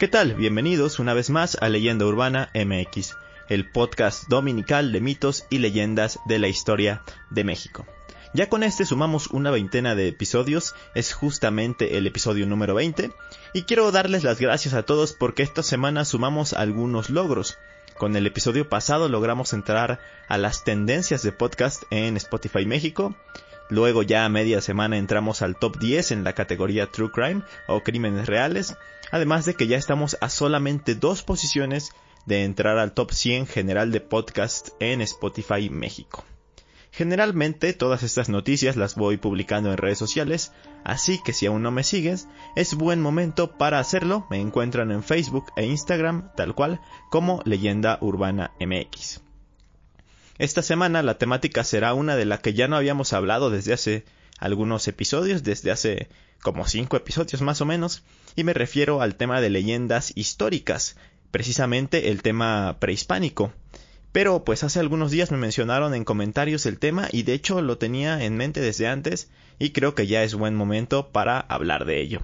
¿Qué tal? Bienvenidos una vez más a Leyenda Urbana MX, el podcast dominical de mitos y leyendas de la historia de México. Ya con este sumamos una veintena de episodios, es justamente el episodio número 20, y quiero darles las gracias a todos porque esta semana sumamos algunos logros. Con el episodio pasado logramos entrar a las tendencias de podcast en Spotify México, Luego ya a media semana entramos al top 10 en la categoría True Crime o Crímenes Reales, además de que ya estamos a solamente dos posiciones de entrar al top 100 general de podcast en Spotify México. Generalmente todas estas noticias las voy publicando en redes sociales, así que si aún no me sigues, es buen momento para hacerlo. Me encuentran en Facebook e Instagram tal cual como Leyenda Urbana MX. Esta semana la temática será una de la que ya no habíamos hablado desde hace algunos episodios, desde hace como cinco episodios más o menos, y me refiero al tema de leyendas históricas, precisamente el tema prehispánico. Pero pues hace algunos días me mencionaron en comentarios el tema y de hecho lo tenía en mente desde antes y creo que ya es buen momento para hablar de ello.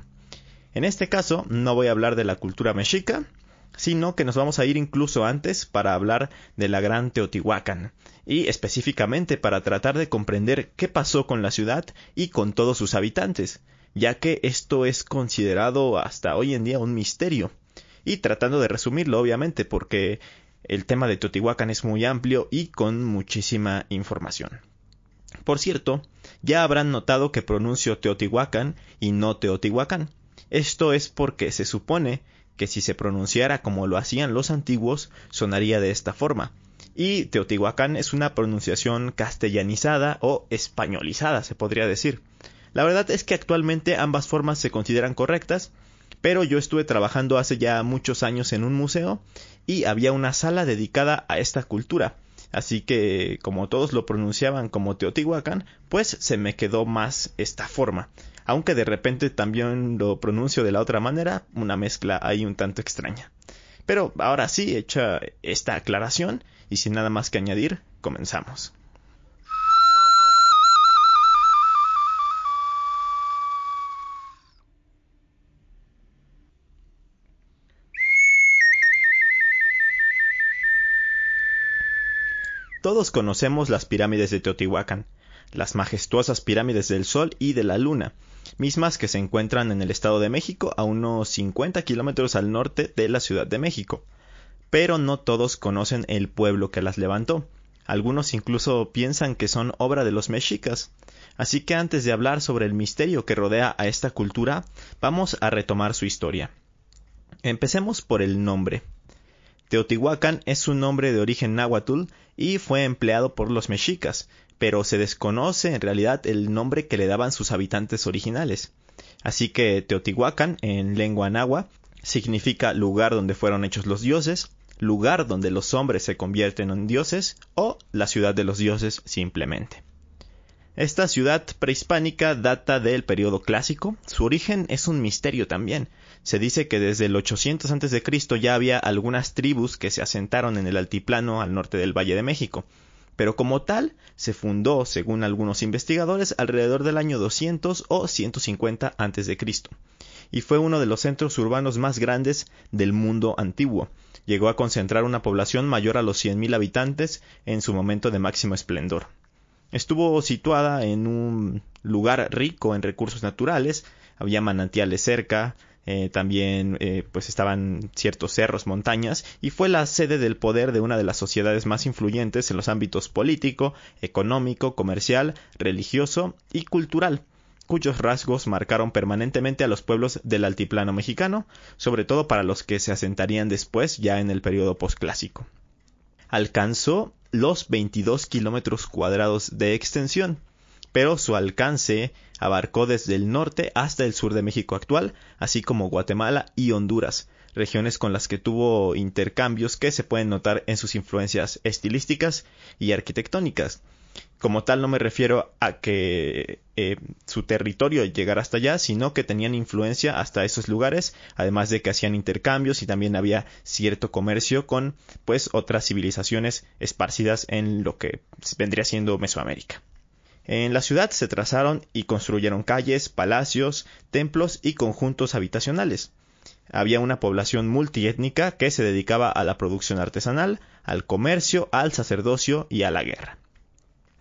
En este caso no voy a hablar de la cultura mexica, sino que nos vamos a ir incluso antes para hablar de la Gran Teotihuacán, y específicamente para tratar de comprender qué pasó con la ciudad y con todos sus habitantes, ya que esto es considerado hasta hoy en día un misterio, y tratando de resumirlo obviamente porque el tema de Teotihuacán es muy amplio y con muchísima información. Por cierto, ya habrán notado que pronuncio Teotihuacán y no Teotihuacán. Esto es porque se supone que si se pronunciara como lo hacían los antiguos, sonaría de esta forma. Y Teotihuacán es una pronunciación castellanizada o españolizada, se podría decir. La verdad es que actualmente ambas formas se consideran correctas, pero yo estuve trabajando hace ya muchos años en un museo y había una sala dedicada a esta cultura. Así que, como todos lo pronunciaban como Teotihuacán, pues se me quedó más esta forma aunque de repente también lo pronuncio de la otra manera, una mezcla ahí un tanto extraña. Pero ahora sí, hecha esta aclaración, y sin nada más que añadir, comenzamos. Todos conocemos las pirámides de Teotihuacán, las majestuosas pirámides del Sol y de la Luna, mismas que se encuentran en el Estado de México a unos 50 kilómetros al norte de la Ciudad de México. Pero no todos conocen el pueblo que las levantó. Algunos incluso piensan que son obra de los mexicas. Así que antes de hablar sobre el misterio que rodea a esta cultura, vamos a retomar su historia. Empecemos por el nombre. Teotihuacán es un nombre de origen náhuatl y fue empleado por los mexicas, pero se desconoce en realidad el nombre que le daban sus habitantes originales. Así que Teotihuacán, en lengua náhuatl, significa lugar donde fueron hechos los dioses, lugar donde los hombres se convierten en dioses o la ciudad de los dioses simplemente. Esta ciudad prehispánica data del periodo clásico, su origen es un misterio también. Se dice que desde el 800 a.C. ya había algunas tribus que se asentaron en el altiplano al norte del Valle de México, pero como tal se fundó, según algunos investigadores, alrededor del año 200 o 150 a.C. y fue uno de los centros urbanos más grandes del mundo antiguo. Llegó a concentrar una población mayor a los 100.000 habitantes en su momento de máximo esplendor. Estuvo situada en un lugar rico en recursos naturales, había manantiales cerca, eh, también eh, pues estaban ciertos cerros, montañas, y fue la sede del poder de una de las sociedades más influyentes en los ámbitos político, económico, comercial, religioso y cultural cuyos rasgos marcaron permanentemente a los pueblos del altiplano mexicano, sobre todo para los que se asentarían después ya en el periodo posclásico. Alcanzó los 22 kilómetros cuadrados de extensión, pero su alcance abarcó desde el norte hasta el sur de México actual, así como Guatemala y Honduras, regiones con las que tuvo intercambios que se pueden notar en sus influencias estilísticas y arquitectónicas. Como tal no me refiero a que eh, su territorio llegara hasta allá, sino que tenían influencia hasta esos lugares, además de que hacían intercambios y también había cierto comercio con pues otras civilizaciones esparcidas en lo que vendría siendo Mesoamérica. En la ciudad se trazaron y construyeron calles, palacios, templos y conjuntos habitacionales. Había una población multiétnica que se dedicaba a la producción artesanal, al comercio, al sacerdocio y a la guerra.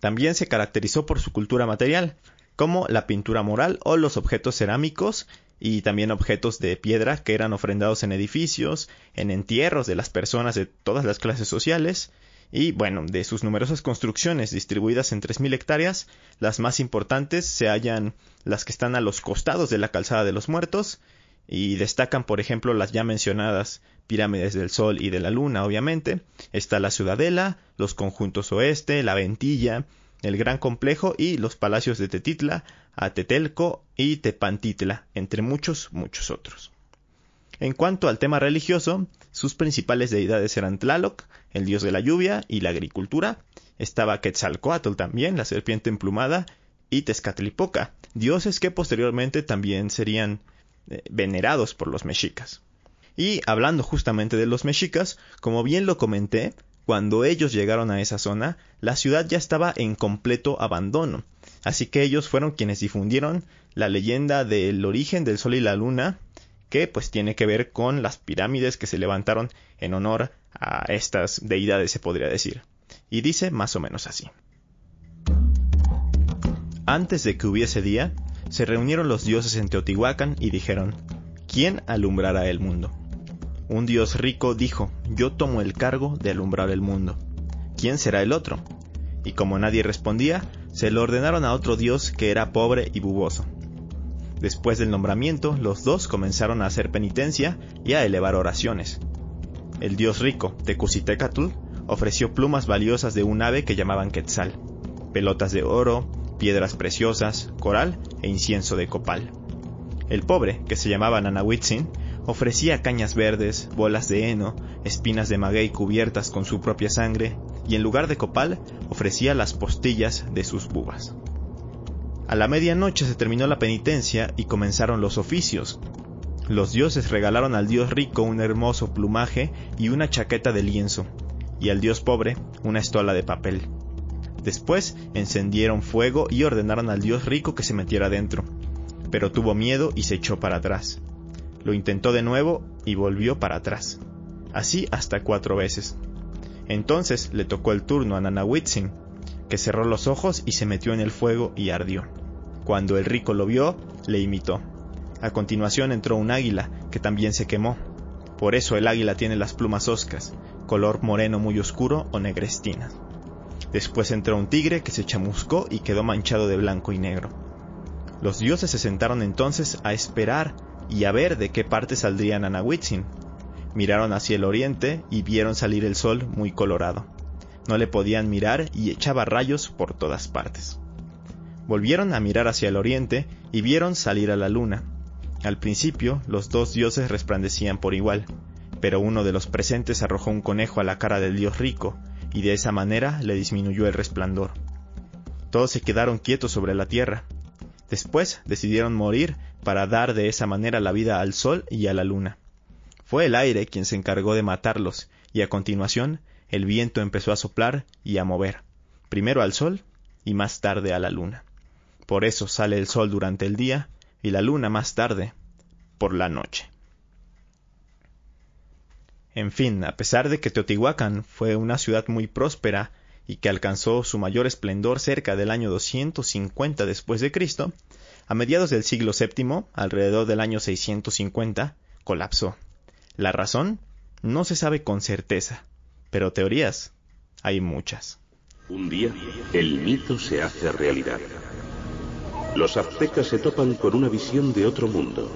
También se caracterizó por su cultura material, como la pintura moral o los objetos cerámicos y también objetos de piedra que eran ofrendados en edificios, en entierros de las personas de todas las clases sociales, y bueno, de sus numerosas construcciones distribuidas en 3.000 hectáreas, las más importantes se hallan las que están a los costados de la calzada de los muertos, y destacan por ejemplo las ya mencionadas pirámides del Sol y de la Luna, obviamente, está la Ciudadela, los conjuntos Oeste, la Ventilla, el Gran Complejo y los palacios de Tetitla, Atetelco y Tepantitla, entre muchos, muchos otros. En cuanto al tema religioso, sus principales deidades eran Tlaloc, el dios de la lluvia y la agricultura, estaba Quetzalcoatl también, la serpiente emplumada, y Tezcatlipoca, dioses que posteriormente también serían eh, venerados por los mexicas. Y hablando justamente de los mexicas, como bien lo comenté, cuando ellos llegaron a esa zona, la ciudad ya estaba en completo abandono. Así que ellos fueron quienes difundieron la leyenda del origen del sol y la luna, que pues tiene que ver con las pirámides que se levantaron en honor a estas deidades, se podría decir. Y dice más o menos así. Antes de que hubiese día, se reunieron los dioses en Teotihuacán y dijeron, ¿quién alumbrará el mundo? Un dios rico dijo, yo tomo el cargo de alumbrar el mundo. ¿Quién será el otro? Y como nadie respondía, se lo ordenaron a otro dios que era pobre y buboso. Después del nombramiento, los dos comenzaron a hacer penitencia y a elevar oraciones. El dios rico, Tecusitecatl, ofreció plumas valiosas de un ave que llamaban Quetzal, pelotas de oro, piedras preciosas, coral e incienso de copal. El pobre, que se llamaba Nanahuitzin, ofrecía cañas verdes, bolas de heno, espinas de maguey cubiertas con su propia sangre, y en lugar de copal ofrecía las postillas de sus bubas. A la medianoche se terminó la penitencia y comenzaron los oficios. Los dioses regalaron al dios rico un hermoso plumaje y una chaqueta de lienzo, y al dios pobre una estola de papel. Después encendieron fuego y ordenaron al dios rico que se metiera dentro, pero tuvo miedo y se echó para atrás. Lo intentó de nuevo y volvió para atrás. Así hasta cuatro veces. Entonces le tocó el turno a Nanahuitzin, que cerró los ojos y se metió en el fuego y ardió. Cuando el rico lo vio, le imitó. A continuación entró un águila, que también se quemó. Por eso el águila tiene las plumas oscas, color moreno muy oscuro o negrestina. Después entró un tigre que se chamuscó y quedó manchado de blanco y negro. Los dioses se sentaron entonces a esperar y a ver de qué parte saldría Nanahuitzin. Miraron hacia el oriente y vieron salir el sol muy colorado. No le podían mirar y echaba rayos por todas partes. Volvieron a mirar hacia el oriente y vieron salir a la luna. Al principio los dos dioses resplandecían por igual, pero uno de los presentes arrojó un conejo a la cara del dios rico, y de esa manera le disminuyó el resplandor. Todos se quedaron quietos sobre la tierra. Después decidieron morir para dar de esa manera la vida al sol y a la luna. Fue el aire quien se encargó de matarlos, y a continuación el viento empezó a soplar y a mover, primero al sol y más tarde a la luna. Por eso sale el sol durante el día y la luna más tarde, por la noche. En fin, a pesar de que Teotihuacán fue una ciudad muy próspera y que alcanzó su mayor esplendor cerca del año 250 después de Cristo, a mediados del siglo VII, alrededor del año 650, colapsó. La razón no se sabe con certeza, pero teorías hay muchas. Un día, el mito se hace realidad. Los aztecas se topan con una visión de otro mundo,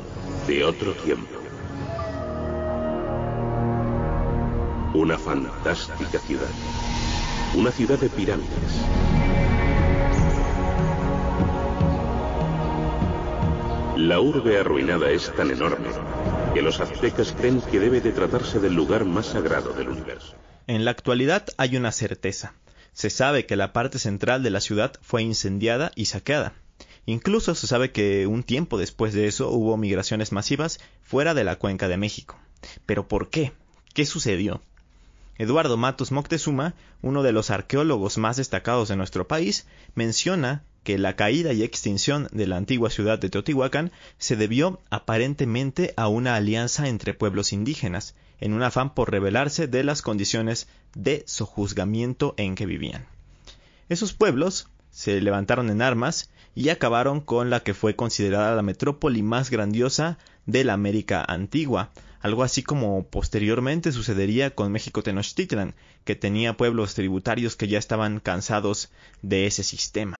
de otro tiempo. Una fantástica ciudad. Una ciudad de pirámides. La urbe arruinada es tan enorme que los aztecas creen que debe de tratarse del lugar más sagrado del universo. En la actualidad hay una certeza. Se sabe que la parte central de la ciudad fue incendiada y saqueada. Incluso se sabe que un tiempo después de eso hubo migraciones masivas fuera de la cuenca de México. Pero ¿por qué? ¿Qué sucedió? Eduardo Matos Moctezuma, uno de los arqueólogos más destacados de nuestro país, menciona que la caída y extinción de la antigua ciudad de Teotihuacán se debió aparentemente a una alianza entre pueblos indígenas, en un afán por rebelarse de las condiciones de sojuzgamiento en que vivían. Esos pueblos se levantaron en armas y acabaron con la que fue considerada la metrópoli más grandiosa de la América antigua, algo así como posteriormente sucedería con México Tenochtitlan, que tenía pueblos tributarios que ya estaban cansados de ese sistema.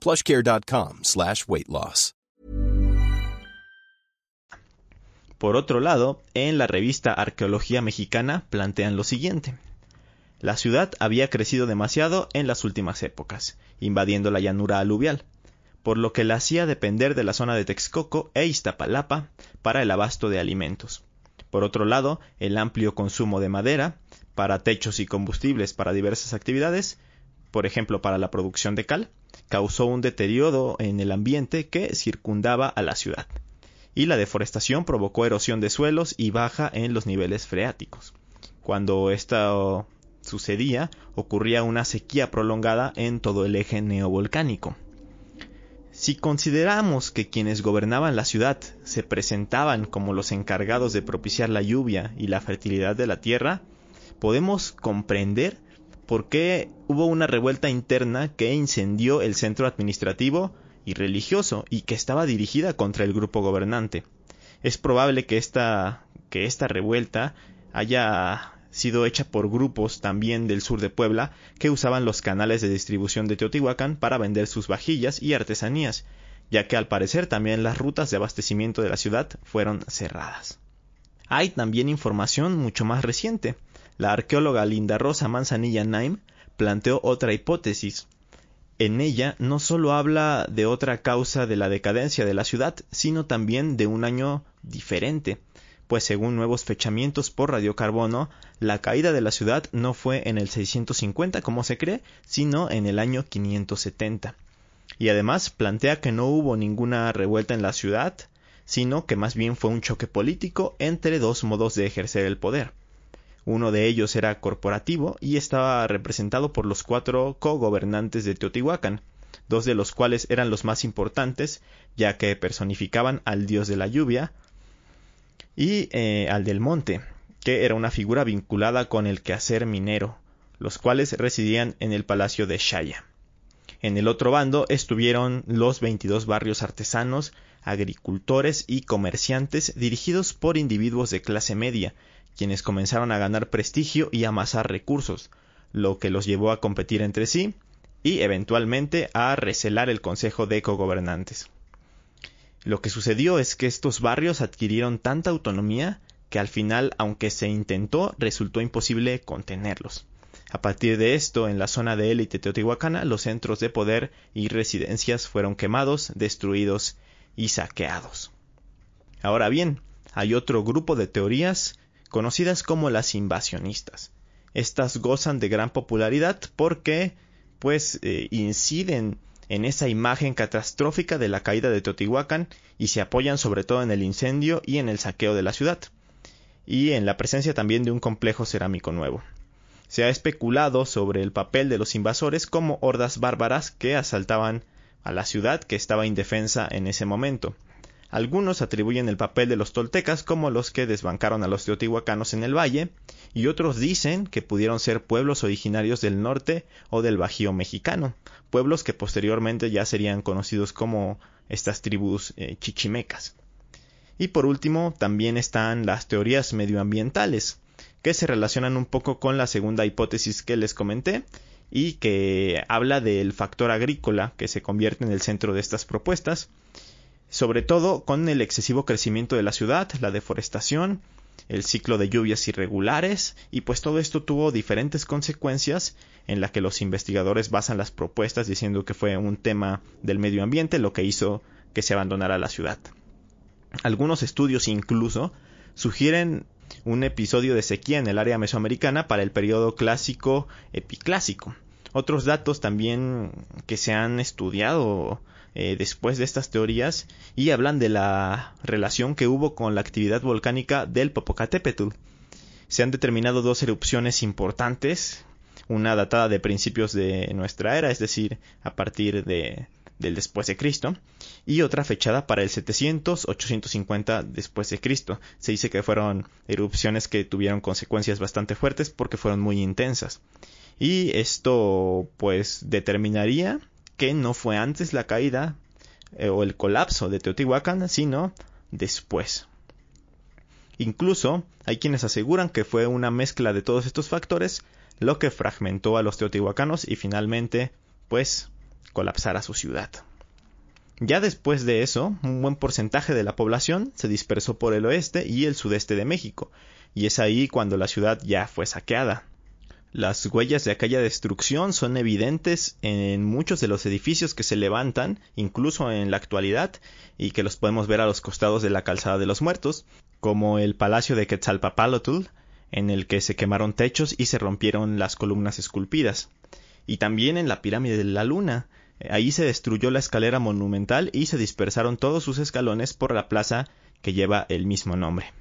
plushcare.com weight loss. Por otro lado, en la revista Arqueología Mexicana plantean lo siguiente. La ciudad había crecido demasiado en las últimas épocas, invadiendo la llanura aluvial, por lo que la hacía depender de la zona de Texcoco e Iztapalapa para el abasto de alimentos. Por otro lado, el amplio consumo de madera, para techos y combustibles para diversas actividades, por ejemplo para la producción de cal, causó un deterioro en el ambiente que circundaba a la ciudad, y la deforestación provocó erosión de suelos y baja en los niveles freáticos. Cuando esto sucedía, ocurría una sequía prolongada en todo el eje neovolcánico. Si consideramos que quienes gobernaban la ciudad se presentaban como los encargados de propiciar la lluvia y la fertilidad de la tierra, podemos comprender por qué hubo una revuelta interna que incendió el centro administrativo y religioso y que estaba dirigida contra el grupo gobernante. Es probable que esta, que esta revuelta haya sido hecha por grupos también del sur de Puebla que usaban los canales de distribución de Teotihuacán para vender sus vajillas y artesanías, ya que al parecer también las rutas de abastecimiento de la ciudad fueron cerradas. Hay también información mucho más reciente. La arqueóloga Linda Rosa Manzanilla Naim planteó otra hipótesis. En ella no solo habla de otra causa de la decadencia de la ciudad, sino también de un año diferente, pues según nuevos fechamientos por radiocarbono, la caída de la ciudad no fue en el 650 como se cree, sino en el año 570. Y además plantea que no hubo ninguna revuelta en la ciudad, sino que más bien fue un choque político entre dos modos de ejercer el poder. Uno de ellos era corporativo y estaba representado por los cuatro cogobernantes de Teotihuacán, dos de los cuales eran los más importantes, ya que personificaban al dios de la lluvia y eh, al del monte, que era una figura vinculada con el quehacer minero, los cuales residían en el palacio de Shaya. En el otro bando estuvieron los 22 barrios artesanos, agricultores y comerciantes dirigidos por individuos de clase media, quienes comenzaron a ganar prestigio y amasar recursos, lo que los llevó a competir entre sí y eventualmente a recelar el Consejo de Cogobernantes. Lo que sucedió es que estos barrios adquirieron tanta autonomía que al final, aunque se intentó, resultó imposible contenerlos. A partir de esto, en la zona de élite teotihuacana, los centros de poder y residencias fueron quemados, destruidos y saqueados. Ahora bien, hay otro grupo de teorías conocidas como las invasionistas. Estas gozan de gran popularidad porque pues eh, inciden en esa imagen catastrófica de la caída de Teotihuacán y se apoyan sobre todo en el incendio y en el saqueo de la ciudad, y en la presencia también de un complejo cerámico nuevo. Se ha especulado sobre el papel de los invasores como hordas bárbaras que asaltaban a la ciudad que estaba indefensa en ese momento. Algunos atribuyen el papel de los toltecas como los que desbancaron a los teotihuacanos en el valle, y otros dicen que pudieron ser pueblos originarios del norte o del Bajío mexicano, pueblos que posteriormente ya serían conocidos como estas tribus eh, chichimecas. Y por último, también están las teorías medioambientales, que se relacionan un poco con la segunda hipótesis que les comenté, y que habla del factor agrícola que se convierte en el centro de estas propuestas, sobre todo con el excesivo crecimiento de la ciudad, la deforestación, el ciclo de lluvias irregulares, y pues todo esto tuvo diferentes consecuencias en la que los investigadores basan las propuestas diciendo que fue un tema del medio ambiente lo que hizo que se abandonara la ciudad. Algunos estudios incluso sugieren un episodio de sequía en el área mesoamericana para el periodo clásico epiclásico. Otros datos también que se han estudiado eh, después de estas teorías y hablan de la relación que hubo con la actividad volcánica del Popocatépetl. Se han determinado dos erupciones importantes, una datada de principios de nuestra era, es decir, a partir de, del después de Cristo, y otra fechada para el 700-850 después de Cristo. Se dice que fueron erupciones que tuvieron consecuencias bastante fuertes porque fueron muy intensas. Y esto pues determinaría que no fue antes la caída eh, o el colapso de Teotihuacán, sino después. Incluso hay quienes aseguran que fue una mezcla de todos estos factores lo que fragmentó a los teotihuacanos y finalmente, pues, colapsara su ciudad. Ya después de eso, un buen porcentaje de la población se dispersó por el oeste y el sudeste de México, y es ahí cuando la ciudad ya fue saqueada. Las huellas de aquella destrucción son evidentes en muchos de los edificios que se levantan, incluso en la actualidad, y que los podemos ver a los costados de la calzada de los muertos, como el palacio de Quetzalpapalotl, en el que se quemaron techos y se rompieron las columnas esculpidas. Y también en la pirámide de la luna. Ahí se destruyó la escalera monumental y se dispersaron todos sus escalones por la plaza que lleva el mismo nombre.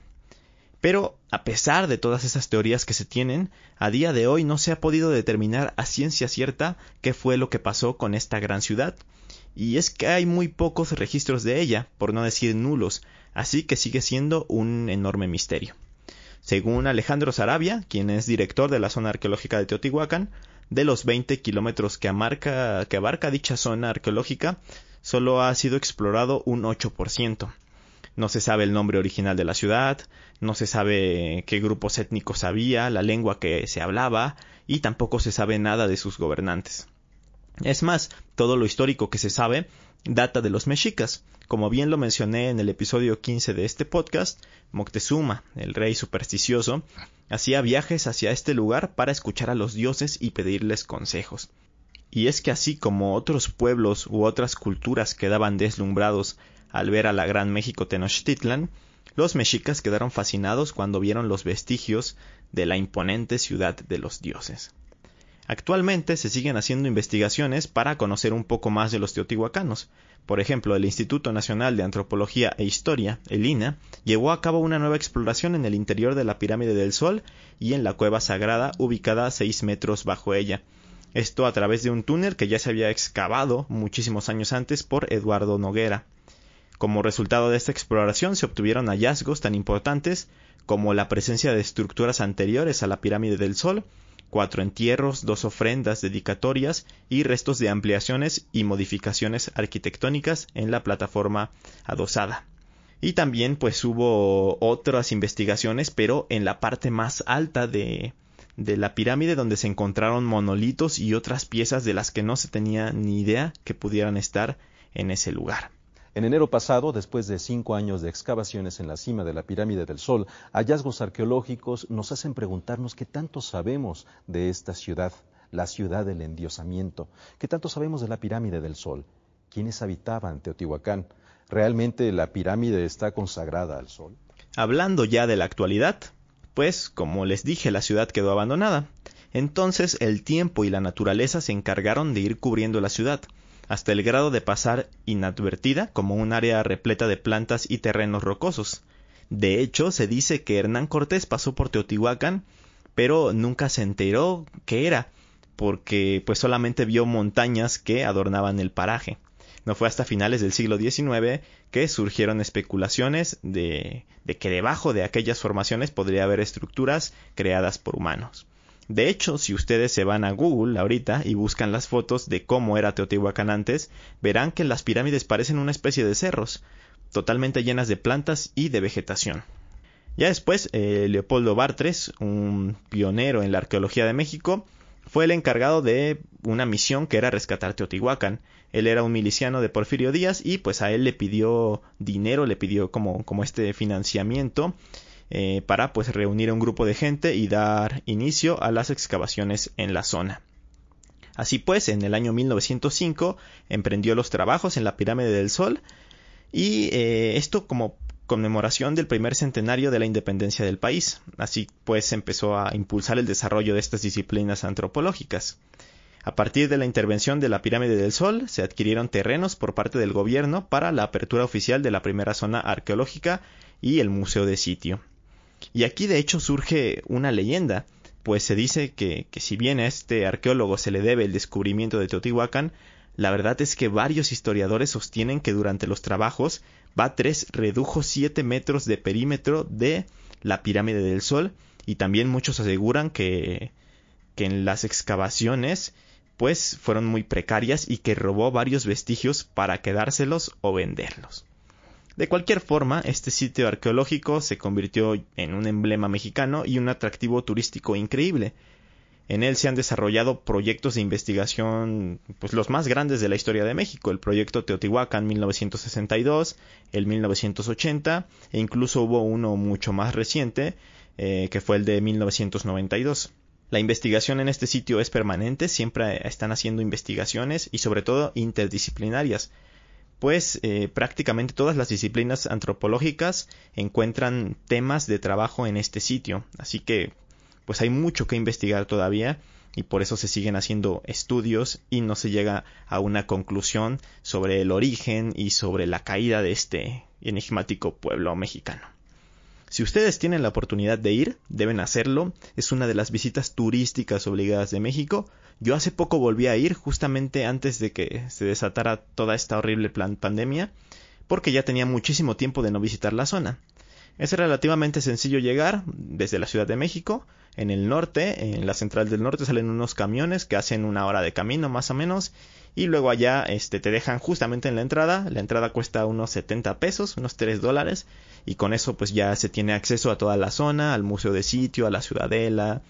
Pero, a pesar de todas esas teorías que se tienen, a día de hoy no se ha podido determinar a ciencia cierta qué fue lo que pasó con esta gran ciudad. Y es que hay muy pocos registros de ella, por no decir nulos, así que sigue siendo un enorme misterio. Según Alejandro Sarabia, quien es director de la zona arqueológica de Teotihuacán, de los 20 kilómetros que, que abarca dicha zona arqueológica, solo ha sido explorado un 8%. No se sabe el nombre original de la ciudad, no se sabe qué grupos étnicos había, la lengua que se hablaba, y tampoco se sabe nada de sus gobernantes. Es más, todo lo histórico que se sabe data de los mexicas. Como bien lo mencioné en el episodio 15 de este podcast, Moctezuma, el rey supersticioso, hacía viajes hacia este lugar para escuchar a los dioses y pedirles consejos. Y es que así como otros pueblos u otras culturas quedaban deslumbrados al ver a la gran México Tenochtitlan, los mexicas quedaron fascinados cuando vieron los vestigios de la imponente ciudad de los dioses. Actualmente se siguen haciendo investigaciones para conocer un poco más de los teotihuacanos. Por ejemplo, el Instituto Nacional de Antropología e Historia, el INA, llevó a cabo una nueva exploración en el interior de la Pirámide del Sol y en la cueva sagrada ubicada a seis metros bajo ella. Esto a través de un túnel que ya se había excavado muchísimos años antes por Eduardo Noguera. Como resultado de esta exploración se obtuvieron hallazgos tan importantes como la presencia de estructuras anteriores a la pirámide del Sol, cuatro entierros, dos ofrendas dedicatorias y restos de ampliaciones y modificaciones arquitectónicas en la plataforma adosada. Y también pues hubo otras investigaciones, pero en la parte más alta de, de la pirámide donde se encontraron monolitos y otras piezas de las que no se tenía ni idea que pudieran estar en ese lugar. En enero pasado, después de cinco años de excavaciones en la cima de la pirámide del Sol, hallazgos arqueológicos nos hacen preguntarnos qué tanto sabemos de esta ciudad, la ciudad del endiosamiento, qué tanto sabemos de la pirámide del Sol, quiénes habitaban Teotihuacán, ¿realmente la pirámide está consagrada al Sol? Hablando ya de la actualidad, pues como les dije, la ciudad quedó abandonada. Entonces el tiempo y la naturaleza se encargaron de ir cubriendo la ciudad, hasta el grado de pasar inadvertida como un área repleta de plantas y terrenos rocosos. De hecho, se dice que Hernán Cortés pasó por Teotihuacán, pero nunca se enteró qué era, porque pues solamente vio montañas que adornaban el paraje. No fue hasta finales del siglo XIX que surgieron especulaciones de, de que debajo de aquellas formaciones podría haber estructuras creadas por humanos. De hecho, si ustedes se van a Google ahorita y buscan las fotos de cómo era Teotihuacán antes, verán que las pirámides parecen una especie de cerros, totalmente llenas de plantas y de vegetación. Ya después, eh, Leopoldo Bartres, un pionero en la arqueología de México, fue el encargado de una misión que era rescatar Teotihuacán. Él era un miliciano de Porfirio Díaz y pues a él le pidió dinero, le pidió como, como este financiamiento eh, para pues reunir a un grupo de gente y dar inicio a las excavaciones en la zona. Así pues, en el año 1905 emprendió los trabajos en la pirámide del Sol y eh, esto como conmemoración del primer centenario de la independencia del país. Así pues empezó a impulsar el desarrollo de estas disciplinas antropológicas. A partir de la intervención de la Pirámide del Sol, se adquirieron terrenos por parte del gobierno para la apertura oficial de la primera zona arqueológica y el museo de sitio. Y aquí de hecho surge una leyenda, pues se dice que, si bien a este arqueólogo se le debe el descubrimiento de Teotihuacán, la verdad es que varios historiadores sostienen que durante los trabajos Batres redujo 7 metros de perímetro de la pirámide del Sol y también muchos aseguran que, que en las excavaciones pues fueron muy precarias y que robó varios vestigios para quedárselos o venderlos. De cualquier forma, este sitio arqueológico se convirtió en un emblema mexicano y un atractivo turístico increíble. En él se han desarrollado proyectos de investigación, pues los más grandes de la historia de México, el proyecto Teotihuacán 1962, el 1980 e incluso hubo uno mucho más reciente, eh, que fue el de 1992. La investigación en este sitio es permanente, siempre están haciendo investigaciones y sobre todo interdisciplinarias pues eh, prácticamente todas las disciplinas antropológicas encuentran temas de trabajo en este sitio. Así que pues hay mucho que investigar todavía y por eso se siguen haciendo estudios y no se llega a una conclusión sobre el origen y sobre la caída de este enigmático pueblo mexicano. Si ustedes tienen la oportunidad de ir, deben hacerlo. Es una de las visitas turísticas obligadas de México. Yo hace poco volví a ir, justamente antes de que se desatara toda esta horrible pandemia, porque ya tenía muchísimo tiempo de no visitar la zona. Es relativamente sencillo llegar desde la Ciudad de México. En el norte, en la central del norte, salen unos camiones que hacen una hora de camino más o menos. Y luego allá este, te dejan justamente en la entrada. La entrada cuesta unos 70 pesos, unos 3 dólares y con eso pues ya se tiene acceso a toda la zona, al museo de sitio, a la ciudadela,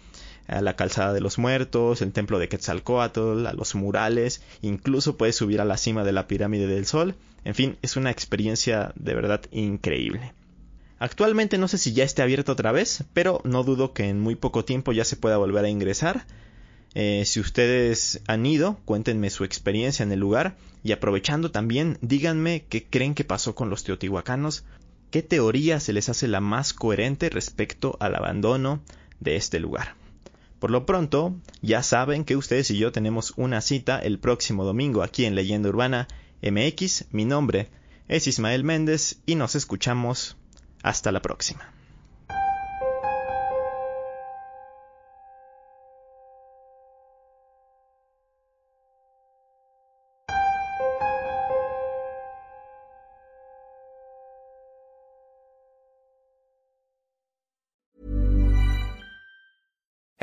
a la calzada de los muertos, el templo de Quetzalcoatl, a los murales, incluso puedes subir a la cima de la pirámide del sol, en fin, es una experiencia de verdad increíble. Actualmente no sé si ya esté abierto otra vez, pero no dudo que en muy poco tiempo ya se pueda volver a ingresar. Eh, si ustedes han ido, cuéntenme su experiencia en el lugar y aprovechando también, díganme qué creen que pasó con los teotihuacanos ¿Qué teoría se les hace la más coherente respecto al abandono de este lugar? Por lo pronto, ya saben que ustedes y yo tenemos una cita el próximo domingo aquí en Leyenda Urbana MX. Mi nombre es Ismael Méndez y nos escuchamos hasta la próxima.